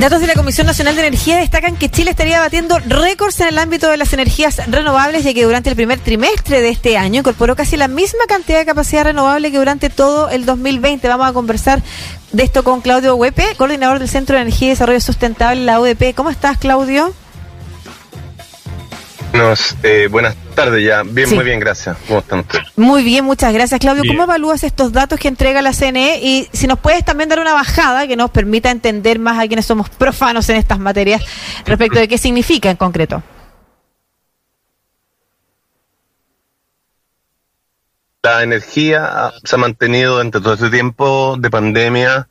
Datos de la Comisión Nacional de Energía destacan que Chile estaría batiendo récords en el ámbito de las energías renovables, ya que durante el primer trimestre de este año incorporó casi la misma cantidad de capacidad renovable que durante todo el 2020. Vamos a conversar de esto con Claudio Huepe, coordinador del Centro de Energía y Desarrollo Sustentable, la UDP. ¿Cómo estás, Claudio? eh, buenas tardes ya. Bien, muy bien, gracias. ¿Cómo están ustedes? Muy bien, muchas gracias. Claudio, ¿cómo evalúas estos datos que entrega la CNE? Y si nos puedes también dar una bajada que nos permita entender más a quienes somos profanos en estas materias respecto de qué significa en concreto. La energía se ha mantenido durante todo este tiempo de pandemia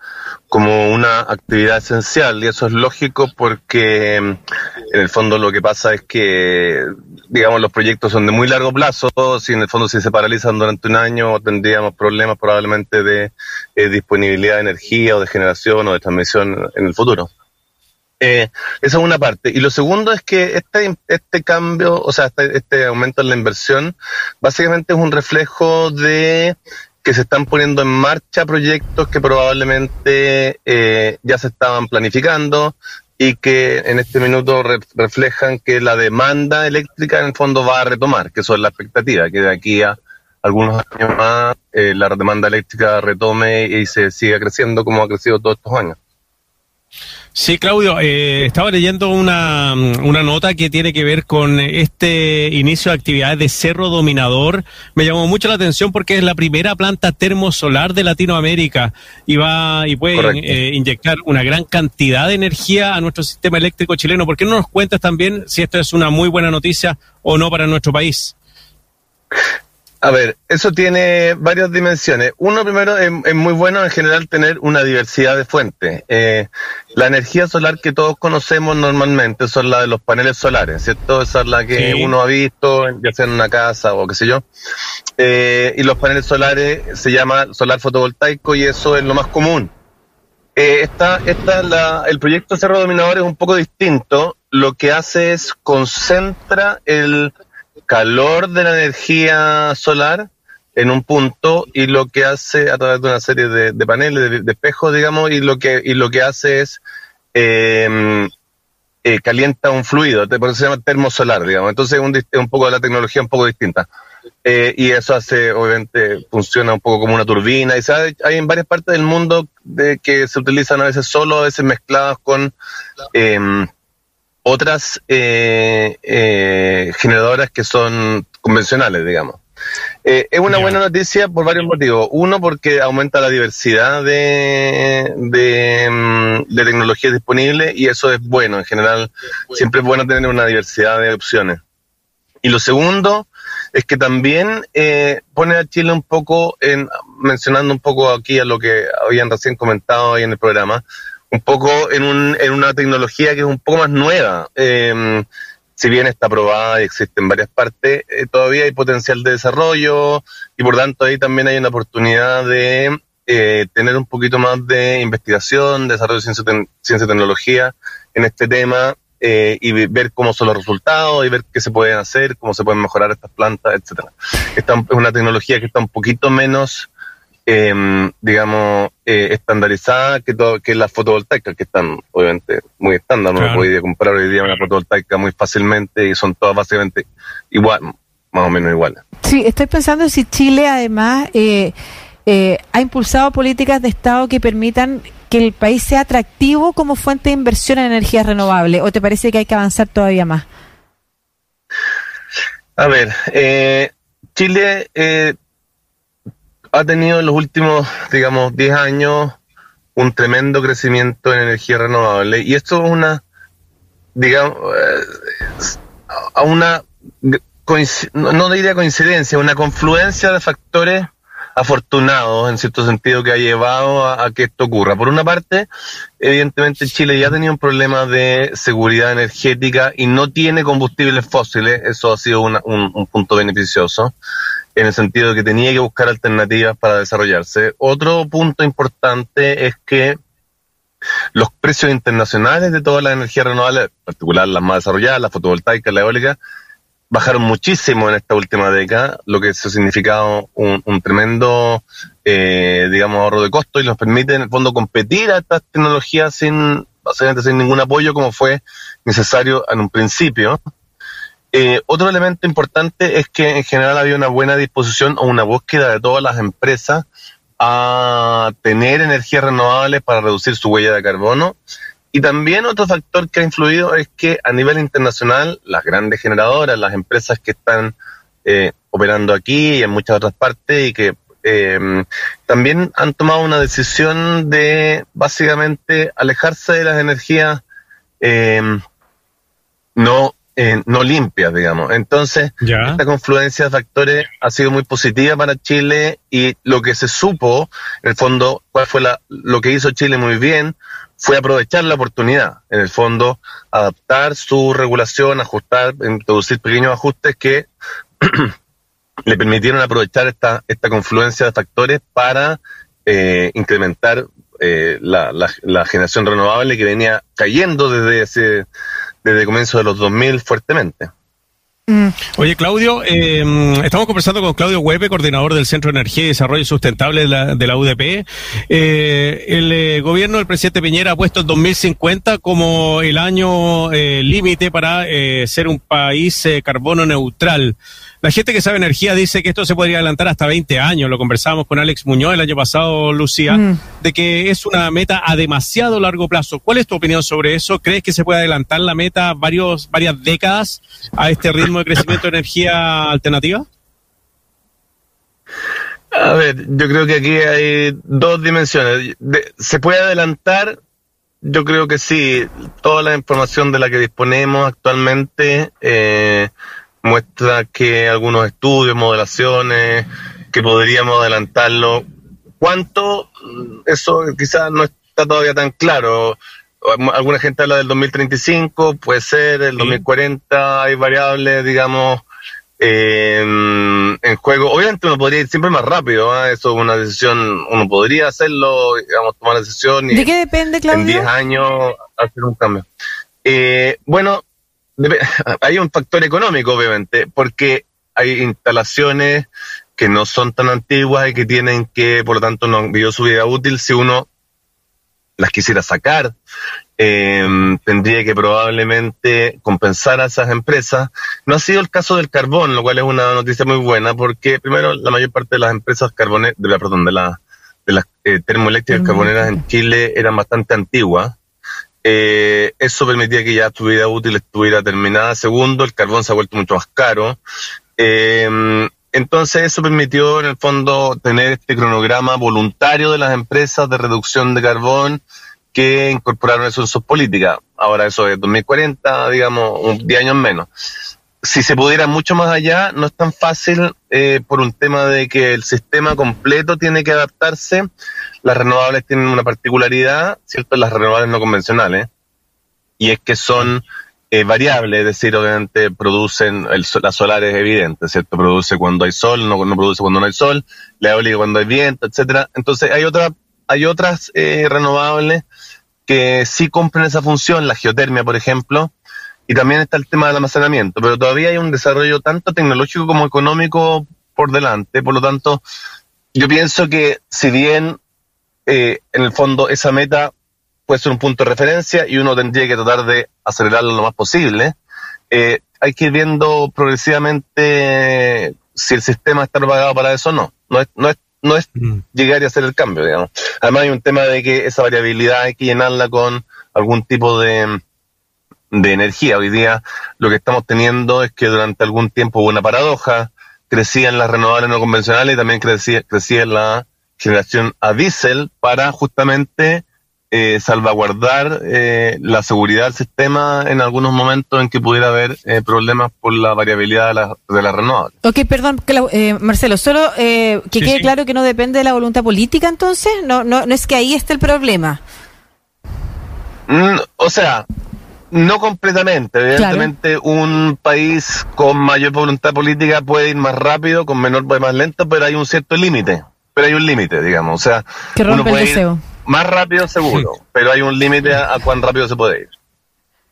como una actividad esencial y eso es lógico porque en el fondo lo que pasa es que digamos los proyectos son de muy largo plazo, si en el fondo si se paralizan durante un año tendríamos problemas probablemente de eh, disponibilidad de energía o de generación o de transmisión en el futuro. Eh, esa es una parte. Y lo segundo es que este, este cambio, o sea, este, este aumento en la inversión, básicamente es un reflejo de que se están poniendo en marcha proyectos que probablemente eh, ya se estaban planificando y que en este minuto reflejan que la demanda eléctrica en el fondo va a retomar, que eso es la expectativa, que de aquí a algunos años más eh, la demanda eléctrica retome y se siga creciendo como ha crecido todos estos años. Sí, Claudio, eh, estaba leyendo una, una, nota que tiene que ver con este inicio de actividades de Cerro Dominador. Me llamó mucho la atención porque es la primera planta termosolar de Latinoamérica y va y puede eh, inyectar una gran cantidad de energía a nuestro sistema eléctrico chileno. ¿Por qué no nos cuentas también si esto es una muy buena noticia o no para nuestro país? A ver, eso tiene varias dimensiones. Uno, primero, es, muy bueno en general tener una diversidad de fuentes. Eh, la energía solar que todos conocemos normalmente son la de los paneles solares, ¿cierto? Esa es la que uno ha visto, ya sea en una casa o qué sé yo. Eh, y los paneles solares se llama solar fotovoltaico y eso es lo más común. Eh, esta, esta la, el proyecto Cerro Dominador es un poco distinto. Lo que hace es concentra el calor de la energía solar en un punto y lo que hace a través de una serie de, paneles, de, espejos, digamos, y lo que, y lo que hace es em, eh, calienta un fluido, por eso se llama termosolar, digamos. Entonces es un, un poco la tecnología un poco distinta. Eh, y eso hace, obviamente, funciona un poco como una turbina. Y sabe, hay en varias partes del mundo de que se utilizan a veces solo, a veces mezcladas con eh, otras eh, eh, generadoras que son convencionales, digamos. Eh, es una buena noticia por varios motivos. Uno, porque aumenta la diversidad de, de, mm, de tecnologías disponibles y eso es bueno. En general, siempre es bueno tener una diversidad de opciones. Y lo segundo es que también eh, pone a Chile un poco, en, mencionando un poco aquí a lo que habían recién comentado ahí en el programa, un poco en, un, en una tecnología que es un poco más nueva. Eh, si bien está aprobada y existe en varias partes, eh, todavía hay potencial de desarrollo y por tanto ahí también hay una oportunidad de eh, tener un poquito más de investigación, desarrollo de ciencia, ciencia y tecnología en este tema eh, y ver cómo son los resultados y ver qué se pueden hacer, cómo se pueden mejorar estas plantas, etcétera. Esta es una tecnología que está un poquito menos eh, digamos, eh, estandarizada que, todo, que las fotovoltaicas, que están obviamente muy estándar. Uno puede comprar hoy día una fotovoltaica muy fácilmente y son todas básicamente igual, más o menos iguales. Sí, estoy pensando si Chile además eh, eh, ha impulsado políticas de Estado que permitan que el país sea atractivo como fuente de inversión en energías renovables, o te parece que hay que avanzar todavía más? A ver, eh, Chile eh, ha tenido en los últimos, digamos, 10 años un tremendo crecimiento en energía renovable. Y esto es una, digamos, eh, a una, no diría coincidencia, una confluencia de factores afortunados en cierto sentido que ha llevado a, que esto ocurra. Por una parte, evidentemente Chile ya tenía un problema de seguridad energética y no tiene combustibles fósiles, eso ha sido un punto beneficioso en el sentido de que tenía que buscar alternativas para desarrollarse. Otro punto importante es que los precios internacionales de todas las energías renovables, en particular las más desarrolladas, la fotovoltaica, la eólica, bajaron muchísimo en esta última década, lo que ha significado un, un tremendo, eh, digamos, ahorro de costo y nos permite en el fondo competir a estas tecnologías sin básicamente sin ningún apoyo como fue necesario en un principio. Eh, otro elemento importante es que en general había una buena disposición o una búsqueda de todas las empresas a tener energías renovables para reducir su huella de carbono. Y también otro factor que ha influido es que a nivel internacional las grandes generadoras, las empresas que están eh, operando aquí y en muchas otras partes y que eh, también han tomado una decisión de básicamente alejarse de las energías eh, no eh, no limpias, digamos. Entonces, esta confluencia de factores ha sido muy positiva para Chile y lo que se supo, en el fondo, cuál fue la, lo que hizo Chile muy bien, fue aprovechar la oportunidad, en el fondo, adaptar su regulación, ajustar, introducir pequeños ajustes que le permitieron aprovechar esta, esta confluencia de factores para eh, incrementar eh, la, la, generación renovable que venía cayendo desde ese desde comienzo de los 2000 fuertemente. Mm. Oye, Claudio, eh, estamos conversando con Claudio Huepe, coordinador del Centro de Energía y Desarrollo Sustentable de la, UDP. Eh, el eh, gobierno del presidente Piñera ha puesto el 2050 como el año límite para ser un país carbono neutral. La gente que sabe energía dice que esto se podría adelantar hasta 20 años. Lo conversábamos con Alex Muñoz el año pasado, Lucía, mm. de que es una meta a demasiado largo plazo. ¿Cuál es tu opinión sobre eso? ¿Crees que se puede adelantar la meta varios, varias décadas a este ritmo de crecimiento de energía alternativa? A ver, yo creo que aquí hay dos dimensiones. ¿Se puede adelantar? Yo creo que sí. Toda la información de la que disponemos actualmente eh, muestra que algunos estudios, modelaciones, que podríamos adelantarlo. ¿Cuánto? Eso quizás no está todavía tan claro. Alguna gente habla del 2035, puede ser, el 2040, hay variables, digamos, en juego. Obviamente uno podría ir siempre más rápido, ¿ah? eso es una decisión, uno podría hacerlo, digamos, tomar la decisión y ¿De qué depende, Claudio? en 10 años hacer un cambio. Eh, bueno, hay un factor económico, obviamente, porque hay instalaciones que no son tan antiguas y que tienen que, por lo tanto, no han vivido su vida útil. Si uno las quisiera sacar, eh, tendría que probablemente compensar a esas empresas. No ha sido el caso del carbón, lo cual es una noticia muy buena, porque primero la mayor parte de las empresas carboneras, de la, perdón, de, la, de las eh, termoeléctricas carboneras en Chile eran bastante antiguas eh, eso permitía que ya tu vida útil estuviera terminada. Segundo, el carbón se ha vuelto mucho más caro. Eh, entonces eso permitió en el fondo tener este cronograma voluntario de las empresas de reducción de carbón que incorporaron eso en sus políticas. Ahora eso es 2040, digamos, un 10 años menos si se pudiera mucho más allá, no es tan fácil eh, por un tema de que el sistema completo tiene que adaptarse. Las renovables tienen una particularidad, ¿cierto? Las renovables no convencionales, y es que son eh, variables, es decir, obviamente producen, el, la solar es evidente, ¿cierto? Produce cuando hay sol, no, produce cuando no hay sol, la eólica cuando hay viento, etcétera. Entonces hay otra, hay otras eh, renovables que sí cumplen esa función, la geotermia, por ejemplo, y también está el tema del almacenamiento, pero todavía hay un desarrollo tanto tecnológico como económico por delante, por lo tanto, yo pienso que si bien eh, en el fondo esa meta puede ser un punto de referencia y uno tendría que tratar de acelerarlo lo más posible, eh, hay que ir viendo progresivamente si el sistema está propagado para eso o no. No es, no es, no es mm. llegar y hacer el cambio, digamos. Además hay un tema de que esa variabilidad hay que llenarla con algún tipo de de energía. Hoy día lo que estamos teniendo es que durante algún tiempo hubo una paradoja, crecían las renovables no convencionales y también crecía, crecía la generación a diésel para justamente eh, salvaguardar eh, la seguridad del sistema en algunos momentos en que pudiera haber eh, problemas por la variabilidad de la, de la renovable. Ok, perdón, Marcelo, solo que quede claro que no depende de la voluntad política entonces, no, no, no es que ahí esté el problema. Mm, o sea, no completamente. Evidentemente, un país con mayor voluntad política puede ir más rápido, con menor puede ir más lento, pero hay un cierto límite. Pero hay un límite, digamos. O sea, uno puede ir más rápido seguro, pero hay un límite a, cuán rápido se puede ir.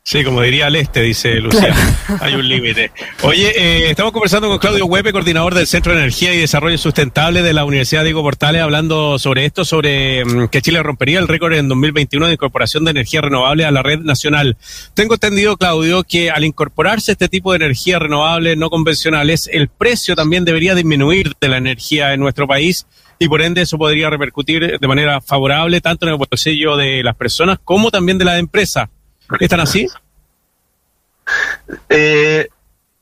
Sí, como diría al este, dice Luciano. Hay un límite. Oye, eh, estamos conversando con Claudio Huepe, coordinador del Centro de Energía y Desarrollo Sustentable de la Universidad Diego Portales, hablando sobre esto, sobre mm, que Chile rompería el récord en 2021 de incorporación de energía renovable a la red nacional. Tengo entendido, Claudio, que al incorporarse este tipo de energía renovable no convencionales, el precio también debería disminuir de la energía en nuestro país y por ende eso podría repercutir de manera favorable tanto en el bolsillo de las personas como también de la empresa. ¿Están así? Eh,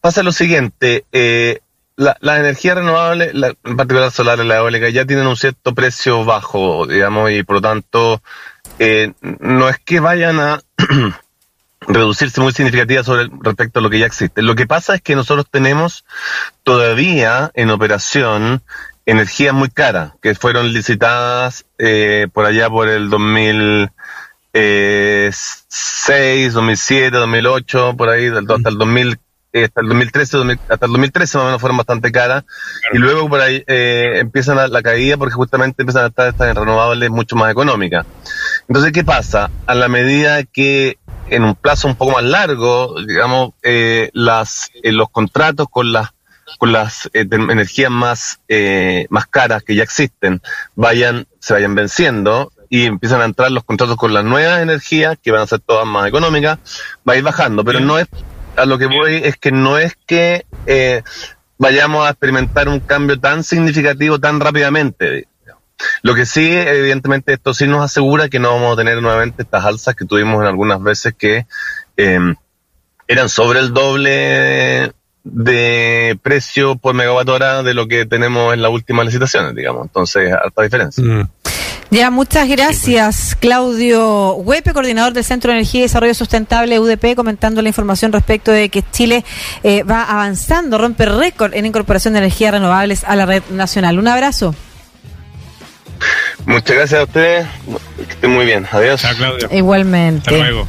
pasa lo siguiente, eh, la, la, energía renovable, la, en particular solar y la eólica, ya tienen un cierto precio bajo, digamos, y por lo tanto eh, no es que vayan a reducirse muy significativa sobre respecto a lo que ya existe. Lo que pasa es que nosotros tenemos todavía en operación energías muy caras que fueron licitadas eh, por allá por el 2000 eh, 2006, 2007, 2008, por ahí, hasta el 2000, eh, hasta el 2013, hasta el 2013 más o menos fueron bastante caras, y luego por ahí eh, empiezan la, la, caída porque justamente empiezan a estar estas renovables mucho más económicas. Entonces, ¿qué pasa? A la medida que en un plazo un poco más largo, digamos, eh, las, eh, los contratos con las con las eh, energías más eh, más caras que ya existen vayan se vayan venciendo y empiezan a entrar los contratos con las nuevas energías, que van a ser todas más económicas, va a ir bajando, pero no es, a lo que voy es que no es que eh, vayamos a experimentar un cambio tan significativo tan rápidamente. Lo que sí, evidentemente, esto sí nos asegura que no vamos a tener nuevamente estas alzas que tuvimos en algunas veces que eh, eran sobre el doble de precio por megawatt hora de lo que tenemos en las últimas licitaciones, digamos. Entonces, harta diferencia. Mm. Ya, muchas gracias, Claudio Huepe, coordinador del Centro de Energía y Desarrollo Sustentable UDP, comentando la información respecto de que Chile eh, va avanzando, rompe récord en incorporación de energías renovables a la red nacional. Un abrazo. Muchas gracias a ustedes. Que estén muy bien. Adiós. Chao, Claudio. Igualmente. Hasta luego.